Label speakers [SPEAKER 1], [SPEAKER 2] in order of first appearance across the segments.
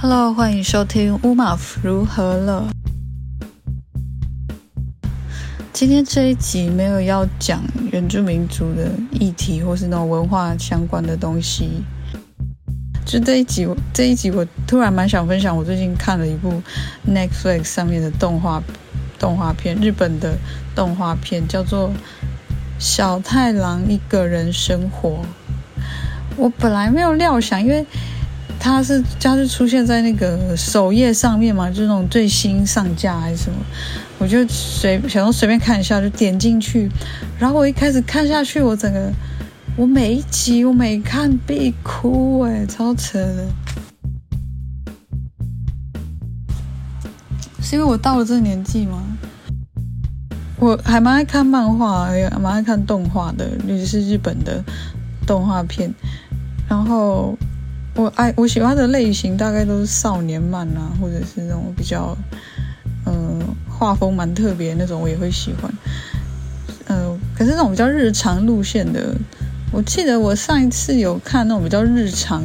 [SPEAKER 1] Hello，欢迎收听乌马夫如何了。今天这一集没有要讲原住民族的议题，或是那种文化相关的东西。就这一集，这一集我突然蛮想分享，我最近看了一部 Netflix 上面的动画动画片，日本的动画片，叫做《小太郎一个人生活》。我本来没有料想，因为。它是，它是出现在那个首页上面嘛，就是那种最新上架还是什么？我就随想说随便看一下，就点进去。然后我一开始看下去，我整个我每一集我每看必哭哎，超扯的。是因为我到了这个年纪吗？我还蛮爱看漫画，也蛮爱看动画的，尤其是日本的动画片。然后。我爱我喜欢的类型大概都是少年漫啊，或者是那种比较，嗯、呃，画风蛮特别那种，我也会喜欢。嗯、呃，可是那种比较日常路线的，我记得我上一次有看那种比较日常、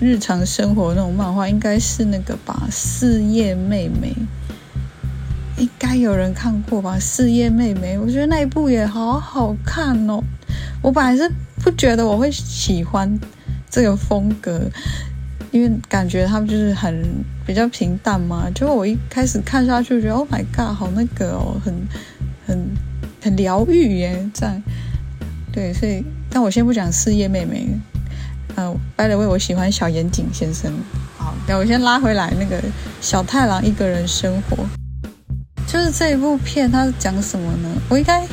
[SPEAKER 1] 日常生活那种漫画，应该是那个吧，《四叶妹妹》，应该有人看过吧，《四叶妹妹》，我觉得那一部也好好看哦。我本来是不觉得我会喜欢。这个风格，因为感觉他们就是很比较平淡嘛。就我一开始看下去，觉得 Oh my God，好那个哦，很很很疗愈耶，这样。对，所以但我先不讲事业妹妹。嗯、呃，by the way，我喜欢小严谨先生。好，那我先拉回来那个小太郎一个人生活，就是这一部片，它是讲什么呢？我应该。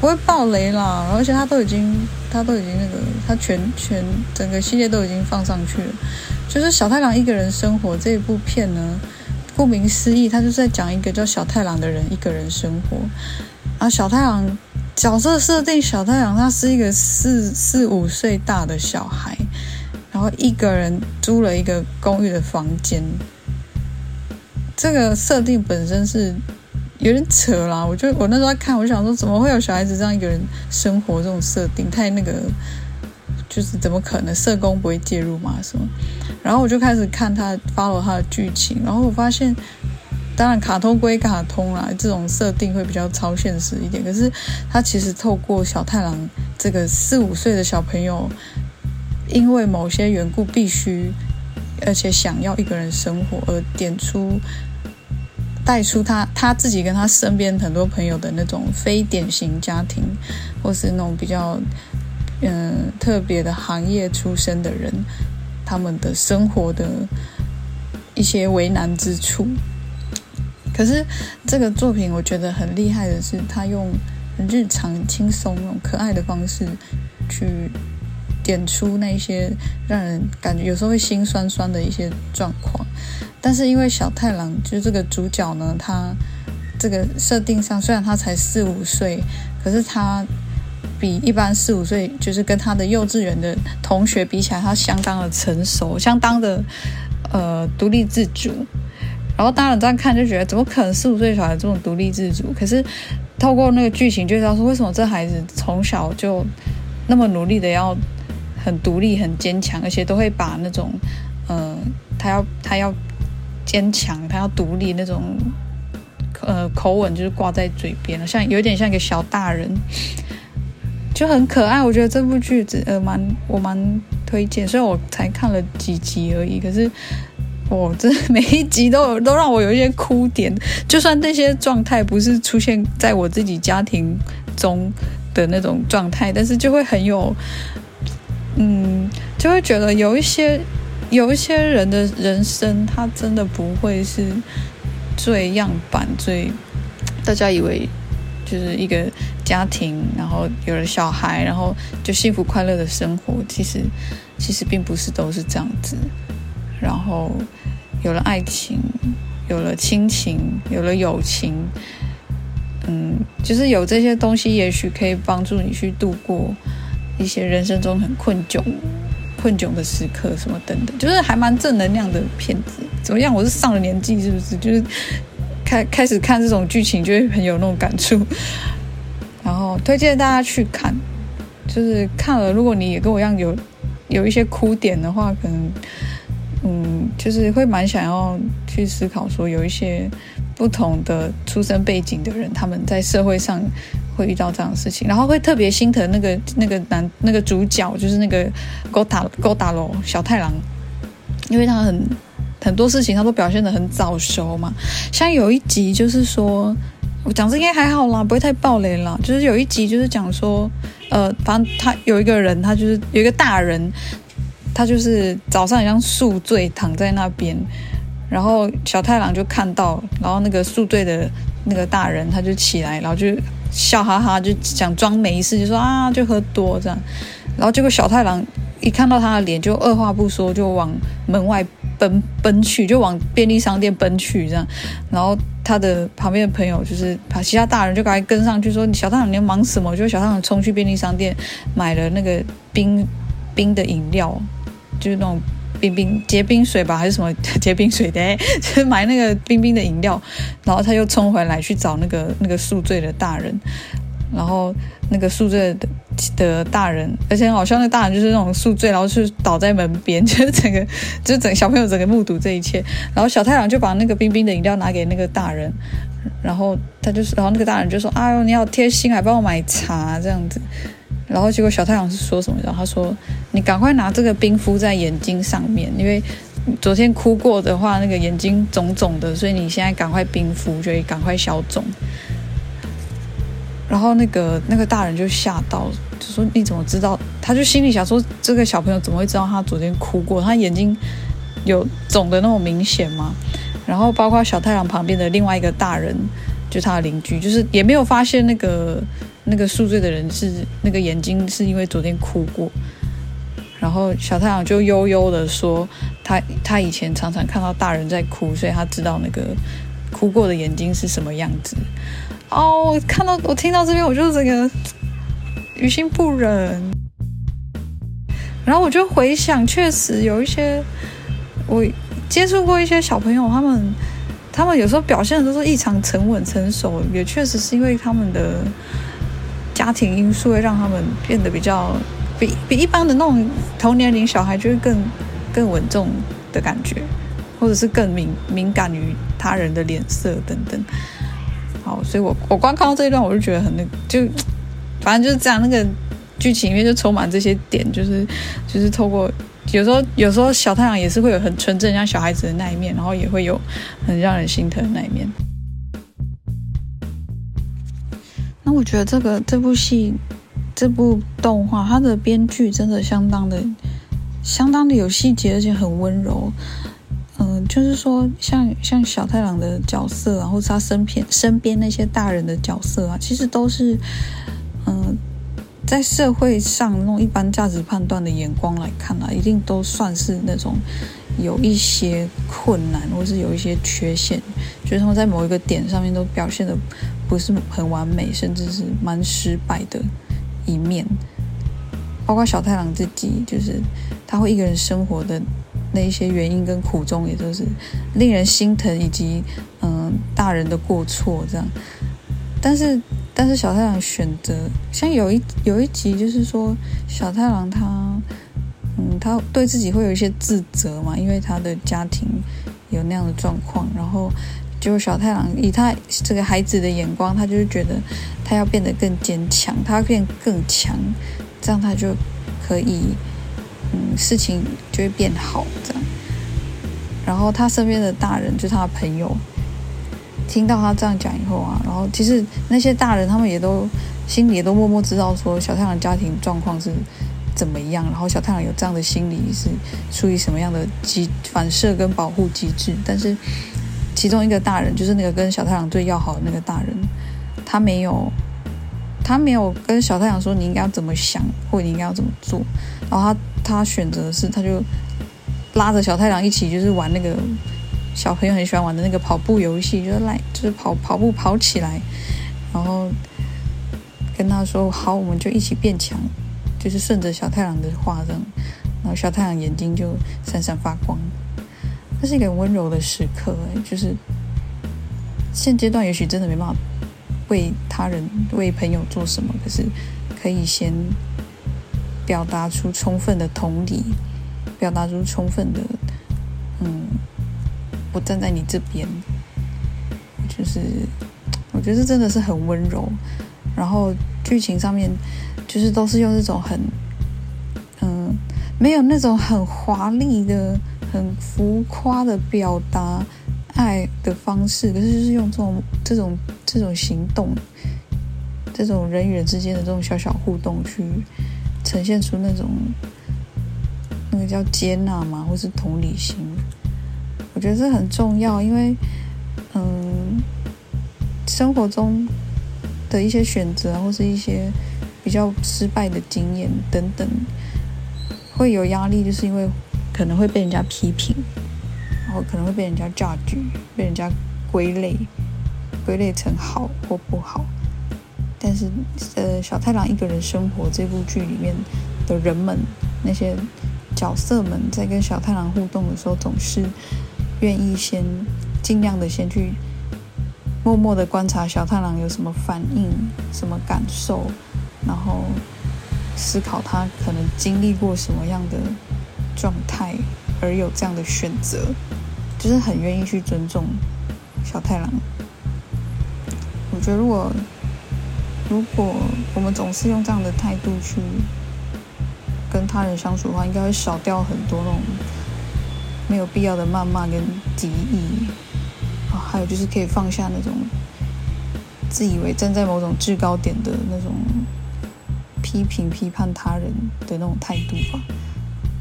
[SPEAKER 1] 不会爆雷啦，而且他都已经，他都已经那个，他全全整个系列都已经放上去了。就是小太郎一个人生活这一部片呢，顾名思义，他就是在讲一个叫小太郎的人一个人生活。啊，小太郎角色设定，小太郎他是一个四四五岁大的小孩，然后一个人租了一个公寓的房间。这个设定本身是。有点扯啦，我就我那时候在看，我想说，怎么会有小孩子这样一个人生活这种设定？太那个，就是怎么可能？社工不会介入吗？什么？然后我就开始看他 follow 他的剧情，然后我发现，当然卡通归卡通啦，这种设定会比较超现实一点。可是他其实透过小太郎这个四五岁的小朋友，因为某些缘故必须，而且想要一个人生活，而点出。带出他他自己跟他身边很多朋友的那种非典型家庭，或是那种比较嗯、特别的行业出身的人，他们的生活的一些为难之处。可是这个作品我觉得很厉害的是，他用日常轻松那种可爱的方式去点出那些让人感觉有时候会心酸酸的一些状况。但是因为小太郎就是这个主角呢，他这个设定上虽然他才四五岁，可是他比一般四五岁就是跟他的幼稚园的同学比起来，他相当的成熟，相当的呃独立自主。然后当然这样看就觉得，怎么可能四五岁小孩这么独立自主？可是透过那个剧情就知道说，为什么这孩子从小就那么努力的要很独立、很坚强，而且都会把那种呃，他要他要。坚强，他要独立那种，呃，口吻就是挂在嘴边了，像有点像一个小大人，就很可爱。我觉得这部剧子呃蛮我蛮推荐，虽然我才看了几集而已，可是我这每一集都有都让我有一些哭点。就算那些状态不是出现在我自己家庭中的那种状态，但是就会很有，嗯，就会觉得有一些。有一些人的人生，他真的不会是最样板、最大家以为就是一个家庭，然后有了小孩，然后就幸福快乐的生活。其实，其实并不是都是这样子。然后有了爱情，有了亲情，有了友情，嗯，就是有这些东西，也许可以帮助你去度过一些人生中很困窘。困窘的时刻，什么等等，就是还蛮正能量的片子。怎么样？我是上了年纪，是不是？就是开开始看这种剧情，就会很有那种感触。然后推荐大家去看，就是看了，如果你也跟我一样有有一些哭点的话，可能嗯，就是会蛮想要去思考说，有一些不同的出生背景的人，他们在社会上会遇到这样的事情，然后会特别心疼那个那个男那个主角，就是那个勾塔勾塔罗小太郎，因为他很很多事情他都表现得很早熟嘛，像有一集就是说。我讲这应该还好啦，不会太暴雷啦。就是有一集，就是讲说，呃，反正他有一个人，他就是有一个大人，他就是早上好像宿醉躺在那边，然后小太郎就看到，然后那个宿醉的那个大人他就起来，然后就笑哈哈，就想装没事，就说啊，就喝多这样，然后结果小太郎一看到他的脸，就二话不说就往门外奔奔去，就往便利商店奔去这样，然后。他的旁边的朋友就是把其他大人就赶快跟上去说：“你小太郎你要忙什么？”就小太郎冲去便利商店买了那个冰冰的饮料，就是那种冰冰结冰水吧，还是什么结冰水的？就是买那个冰冰的饮料，然后他又冲回来去找那个那个宿醉的大人，然后那个宿醉的。的大人，而且好像那大人就是那种宿醉，然后是倒在门边，就是整个，就是整小朋友整个目睹这一切，然后小太郎就把那个冰冰的饮料拿给那个大人，然后他就是，然后那个大人就说：“哎呦，你好贴心，还帮我买茶这样子。”然后结果小太郎是说什么？然后他说：“你赶快拿这个冰敷在眼睛上面，因为昨天哭过的话，那个眼睛肿肿的，所以你现在赶快冰敷，就会赶快消肿。”然后那个那个大人就吓到，就说你怎么知道？他就心里想说，这个小朋友怎么会知道他昨天哭过？他眼睛有肿的那么明显吗？然后包括小太郎旁边的另外一个大人，就他的邻居，就是也没有发现那个那个宿醉的人是那个眼睛是因为昨天哭过。然后小太阳就悠悠的说，他他以前常常看到大人在哭，所以他知道那个哭过的眼睛是什么样子。哦，我看到我听到这边，我就整个于心不忍。然后我就回想，确实有一些我接触过一些小朋友，他们他们有时候表现的都是异常沉稳成熟，也确实是因为他们的家庭因素会让他们变得比较比比一般的那种同年龄小孩就会更更稳重的感觉，或者是更敏敏感于他人的脸色等等。好，所以我我光看到这一段，我就觉得很那，就反正就是这样。那个剧情里面就充满这些点，就是就是透过有时候有时候小太阳也是会有很纯正像小孩子的那一面，然后也会有很让人心疼的那一面。那我觉得这个这部戏这部动画，它的编剧真的相当的相当的有细节，而且很温柔。嗯，就是说像，像小太郎的角色啊，或是他身边身边那些大人的角色啊，其实都是，嗯，在社会上用一般价值判断的眼光来看啊，一定都算是那种有一些困难，或是有一些缺陷，就是他们在某一个点上面都表现的不是很完美，甚至是蛮失败的一面。包括小太郎自己，就是他会一个人生活的。那一些原因跟苦衷，也都是令人心疼，以及嗯大人的过错这样。但是，但是小太郎选择，像有一有一集，就是说小太郎他嗯他对自己会有一些自责嘛，因为他的家庭有那样的状况，然后就小太郎以他这个孩子的眼光，他就是觉得他要变得更坚强，他要变更强，这样他就可以。嗯，事情就会变好这样。然后他身边的大人，就是他的朋友，听到他这样讲以后啊，然后其实那些大人他们也都心里也都默默知道说小太郎家庭状况是怎么样，然后小太郎有这样的心理是出于什么样的机反射跟保护机制。但是其中一个大人，就是那个跟小太郎最要好的那个大人，他没有。他没有跟小太阳说，你应该要怎么想，或者你应该要怎么做，然后他他选择是，他就拉着小太阳一起，就是玩那个小朋友很喜欢玩的那个跑步游戏，就是来就是跑跑步跑起来，然后跟他说好，我们就一起变强，就是顺着小太阳的话这样，然后小太阳眼睛就闪闪发光，这是一个温柔的时刻，就是现阶段也许真的没办法。为他人、为朋友做什么？可是可以先表达出充分的同理，表达出充分的嗯，我站在你这边，就是我觉得真的是很温柔。然后剧情上面就是都是用这种很嗯，没有那种很华丽的、很浮夸的表达爱的方式，可是就是用这种这种这种行动，这种人与人之间的这种小小互动去呈现出那种。那个叫接纳嘛，或是同理心，我觉得这很重要，因为，嗯，生活中的一些选择，或是一些比较失败的经验等等，会有压力，就是因为可能会被人家批评，然后可能会被人家 judge，被人家归类，归类成好或不好。但是，呃，小太郎一个人生活这部剧里面的人们，那些。角色们在跟小太郎互动的时候，总是愿意先尽量的先去默默的观察小太郎有什么反应、什么感受，然后思考他可能经历过什么样的状态，而有这样的选择，就是很愿意去尊重小太郎。我觉得，如果如果我们总是用这样的态度去。跟他人相处的话，应该会少掉很多那种没有必要的谩骂跟敌意啊，还有就是可以放下那种自以为站在某种制高点的那种批评、批判他人的那种态度吧。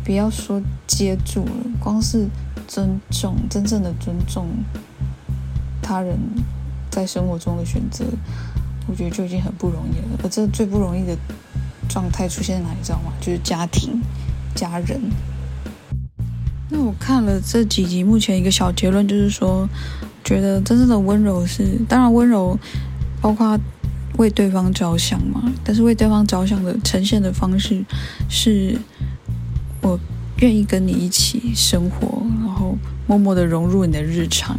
[SPEAKER 1] 不要说接住了，光是尊重，真正的尊重他人在生活中的选择，我觉得就已经很不容易了。而这最不容易的。状态出现在哪里，知道吗？就是家庭、家人。那我看了这几集，目前一个小结论就是说，觉得真正的温柔是，当然温柔包括为对方着想嘛，但是为对方着想的呈现的方式，是我愿意跟你一起生活，然后默默的融入你的日常，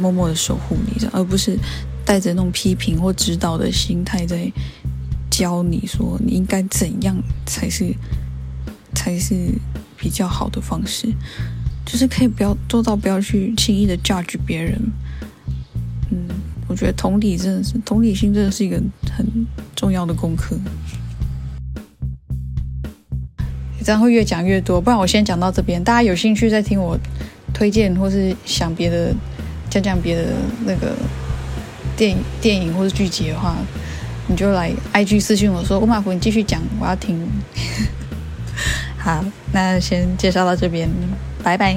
[SPEAKER 1] 默默的守护你，而不是带着那种批评或指导的心态在。教你说你应该怎样才是才是比较好的方式，就是可以不要做到不要去轻易的 judge 别人。嗯，我觉得同理真的是同理心真的是一个很重要的功课。这样会越讲越多，不然我先讲到这边。大家有兴趣再听我推荐或是想别的讲讲别的那个电影电影或是剧集的话。你就来 IG 私信我说吴马虎，你继续讲，我要听。好，那先介绍到这边，拜拜。